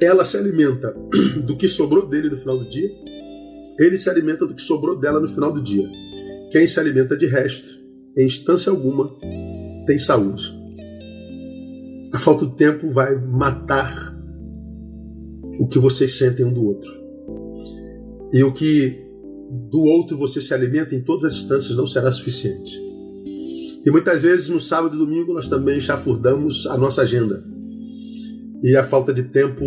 Ela se alimenta do que sobrou dele no final do dia. Ele se alimenta do que sobrou dela no final do dia. Quem se alimenta de resto, em instância alguma, tem saúde. A falta de tempo vai matar o que vocês sentem um do outro. E o que do outro você se alimenta em todas as instâncias não será suficiente. E muitas vezes no sábado e domingo nós também chafurdamos a nossa agenda. E a falta de tempo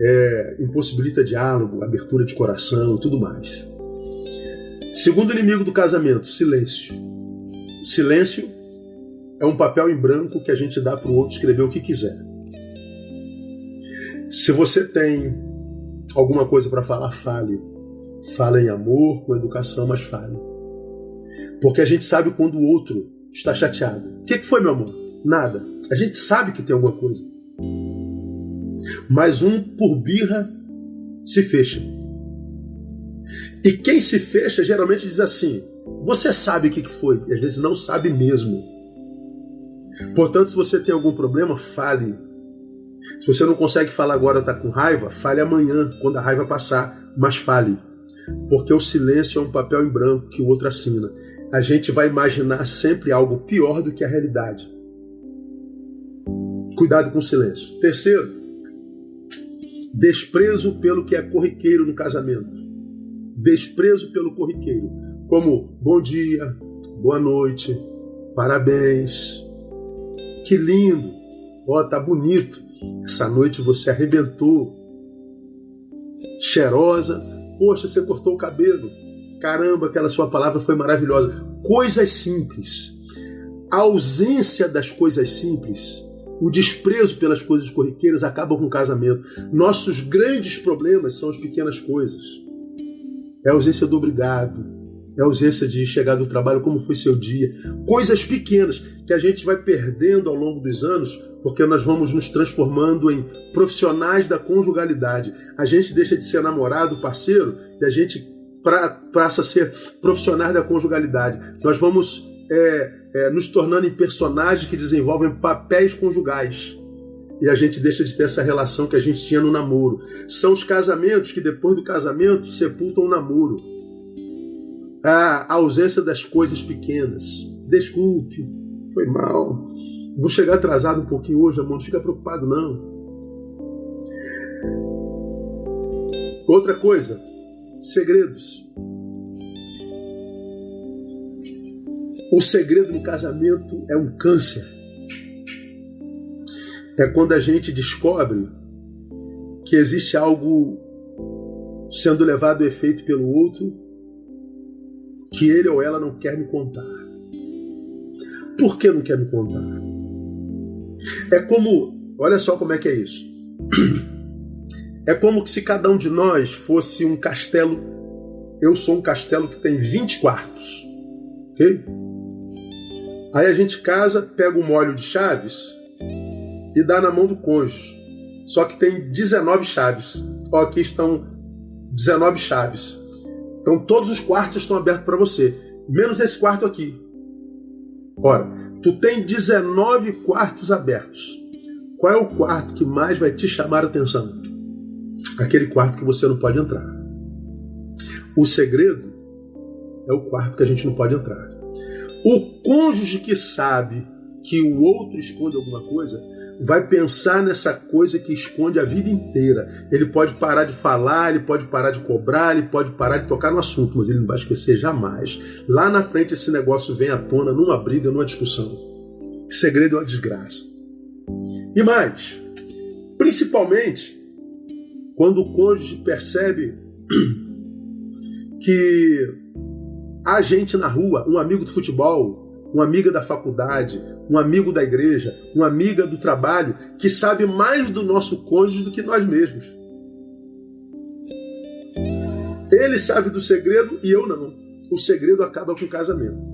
é, impossibilita diálogo, abertura de coração tudo mais. Segundo inimigo do casamento, silêncio. Silêncio é um papel em branco que a gente dá para o outro escrever o que quiser. Se você tem alguma coisa para falar, fale. Fala em amor, com educação, mas fale. Porque a gente sabe quando o outro está chateado. O que, que foi, meu amor? Nada. A gente sabe que tem alguma coisa. Mas um, por birra, se fecha. E quem se fecha geralmente diz assim: Você sabe o que foi? E às vezes não sabe mesmo. Portanto, se você tem algum problema, fale. Se você não consegue falar agora, está com raiva, fale amanhã, quando a raiva passar, mas fale porque o silêncio é um papel em branco que o outro assina. A gente vai imaginar sempre algo pior do que a realidade. Cuidado com o silêncio. Terceiro, desprezo pelo que é corriqueiro no casamento. Desprezo pelo corriqueiro, como bom dia, boa noite, parabéns, que lindo, ó, oh, tá bonito, essa noite você arrebentou, cheirosa, Poxa, você cortou o cabelo. Caramba, aquela sua palavra foi maravilhosa. Coisas simples. A ausência das coisas simples, o desprezo pelas coisas corriqueiras acaba com o casamento. Nossos grandes problemas são as pequenas coisas. É a ausência do obrigado, é a ausência de chegar do trabalho, como foi seu dia. Coisas pequenas que a gente vai perdendo ao longo dos anos porque nós vamos nos transformando em profissionais da conjugalidade. A gente deixa de ser namorado, parceiro, e a gente passa a ser profissionais da conjugalidade. Nós vamos é, é, nos tornando em personagens que desenvolvem papéis conjugais. E a gente deixa de ter essa relação que a gente tinha no namoro. São os casamentos que, depois do casamento, sepultam o namoro. A ausência das coisas pequenas. Desculpe, foi mal Vou chegar atrasado um pouquinho hoje, amor, não fica preocupado não. Outra coisa, segredos. O segredo no casamento é um câncer. É quando a gente descobre que existe algo sendo levado a efeito pelo outro que ele ou ela não quer me contar. Por que não quer me contar? É como, olha só como é que é isso. É como se cada um de nós fosse um castelo. Eu sou um castelo que tem 20 quartos. Ok? Aí a gente casa, pega um molho de chaves e dá na mão do cônjuge. Só que tem 19 chaves. Ó, aqui estão 19 chaves. Então todos os quartos estão abertos para você, menos esse quarto aqui. Ora, tu tem 19 quartos abertos. Qual é o quarto que mais vai te chamar a atenção? Aquele quarto que você não pode entrar. O segredo é o quarto que a gente não pode entrar. O cônjuge que sabe que o outro esconde alguma coisa vai pensar nessa coisa que esconde a vida inteira. Ele pode parar de falar, ele pode parar de cobrar, ele pode parar de tocar no assunto, mas ele não vai esquecer jamais. Lá na frente esse negócio vem à tona numa briga, numa discussão. Segredo é uma desgraça. E mais, principalmente quando o cônjuge percebe que há gente na rua, um amigo do futebol, uma amiga da faculdade, um amigo da igreja, uma amiga do trabalho, que sabe mais do nosso cônjuge do que nós mesmos. Ele sabe do segredo e eu não. O segredo acaba com o casamento.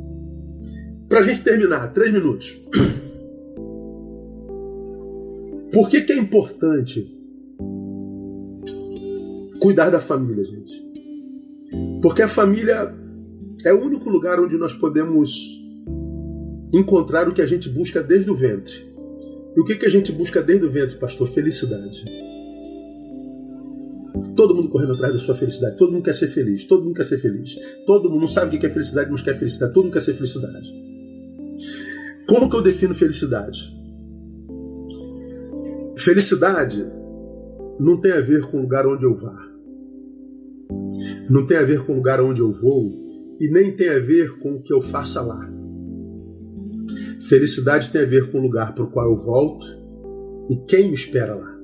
Para a gente terminar, três minutos. Por que, que é importante cuidar da família, gente? Porque a família é o único lugar onde nós podemos encontrar o que a gente busca desde o ventre. E o que, que a gente busca desde o ventre, pastor? Felicidade. Todo mundo correndo atrás da sua felicidade. Todo mundo quer ser feliz. Todo mundo quer ser feliz. Todo mundo não sabe o que é felicidade, mas quer felicidade. Todo mundo quer ser felicidade. Como que eu defino felicidade? Felicidade não tem a ver com o lugar onde eu vá. Não tem a ver com o lugar onde eu vou. E nem tem a ver com o que eu faça lá. Felicidade tem a ver com o lugar para o qual eu volto e quem me espera lá.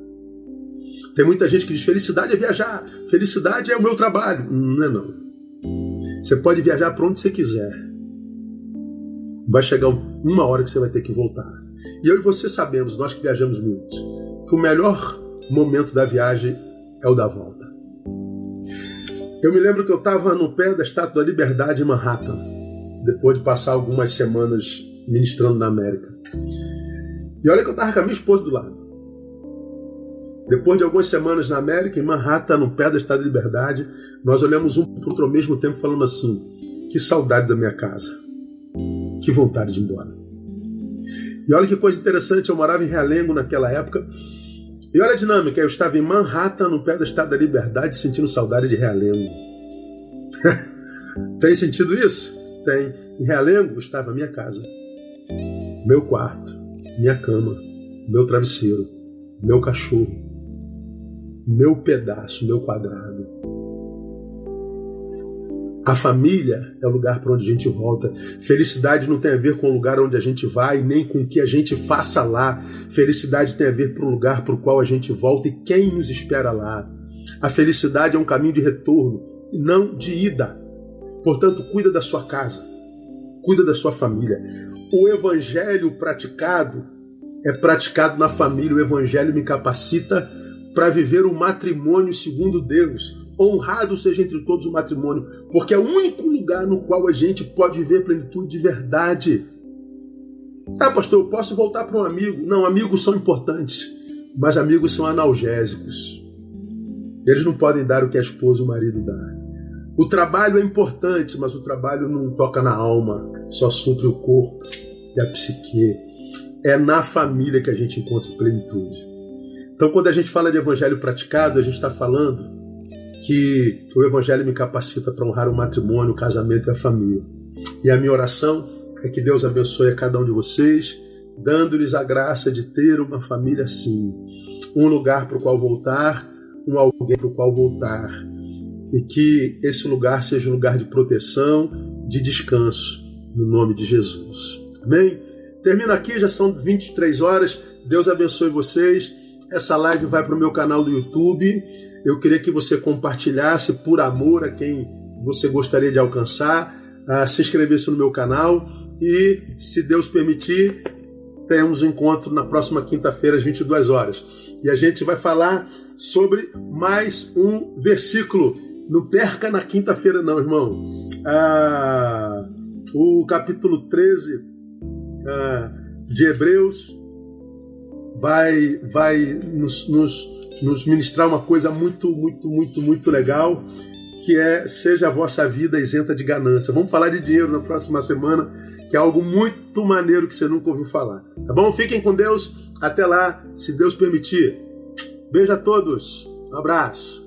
Tem muita gente que diz: felicidade é viajar, felicidade é o meu trabalho. Não é não. Você pode viajar para onde você quiser. Vai chegar uma hora que você vai ter que voltar. E eu e você sabemos, nós que viajamos muito, que o melhor momento da viagem é o da volta. Eu me lembro que eu estava no pé da Estátua da Liberdade em Manhattan, depois de passar algumas semanas ministrando na América. E olha que eu estava com a minha esposa do lado. Depois de algumas semanas na América, em Manhattan, no pé da Estado de Liberdade, nós olhamos um para o outro ao mesmo tempo, falando assim: que saudade da minha casa, que vontade de ir embora. E olha que coisa interessante, eu morava em Realengo naquela época. E olha a dinâmica, eu estava em Manhattan, no pé da Estado da Liberdade, sentindo saudade de Realengo. Tem sentido isso? Tem. Em Realengo estava a minha casa meu quarto, minha cama, meu travesseiro, meu cachorro, meu pedaço, meu quadrado. A família é o lugar para onde a gente volta. Felicidade não tem a ver com o lugar onde a gente vai, nem com o que a gente faça lá. Felicidade tem a ver com o lugar para o qual a gente volta e quem nos espera lá. A felicidade é um caminho de retorno, não de ida. Portanto, cuida da sua casa, cuida da sua família. O evangelho praticado é praticado na família. O evangelho me capacita para viver o matrimônio segundo Deus. Honrado seja entre todos o matrimônio, porque é o único lugar no qual a gente pode viver plenitude de verdade. Ah, pastor, eu posso voltar para um amigo? Não, amigos são importantes, mas amigos são analgésicos. Eles não podem dar o que a esposa e o marido dá. O trabalho é importante, mas o trabalho não toca na alma, só supre o corpo e a psique. É na família que a gente encontra plenitude. Então, quando a gente fala de evangelho praticado, a gente está falando que o evangelho me capacita para honrar o matrimônio, o casamento e a família. E a minha oração é que Deus abençoe a cada um de vocês, dando-lhes a graça de ter uma família assim, um lugar para o qual voltar, um alguém para o qual voltar e que esse lugar seja um lugar de proteção, de descanso, no nome de Jesus. Amém? Termino aqui, já são 23 horas. Deus abençoe vocês. Essa live vai para o meu canal do YouTube. Eu queria que você compartilhasse por amor a quem você gostaria de alcançar, se inscrevesse no meu canal e, se Deus permitir, teremos um encontro na próxima quinta-feira às 22 horas. E a gente vai falar sobre mais um versículo não perca na quinta-feira, não, irmão. Ah, o capítulo 13 ah, de Hebreus vai, vai nos, nos, nos ministrar uma coisa muito, muito, muito, muito legal, que é seja a vossa vida isenta de ganância. Vamos falar de dinheiro na próxima semana, que é algo muito maneiro que você nunca ouviu falar. Tá bom? Fiquem com Deus. Até lá, se Deus permitir. Beijo a todos. Um abraço.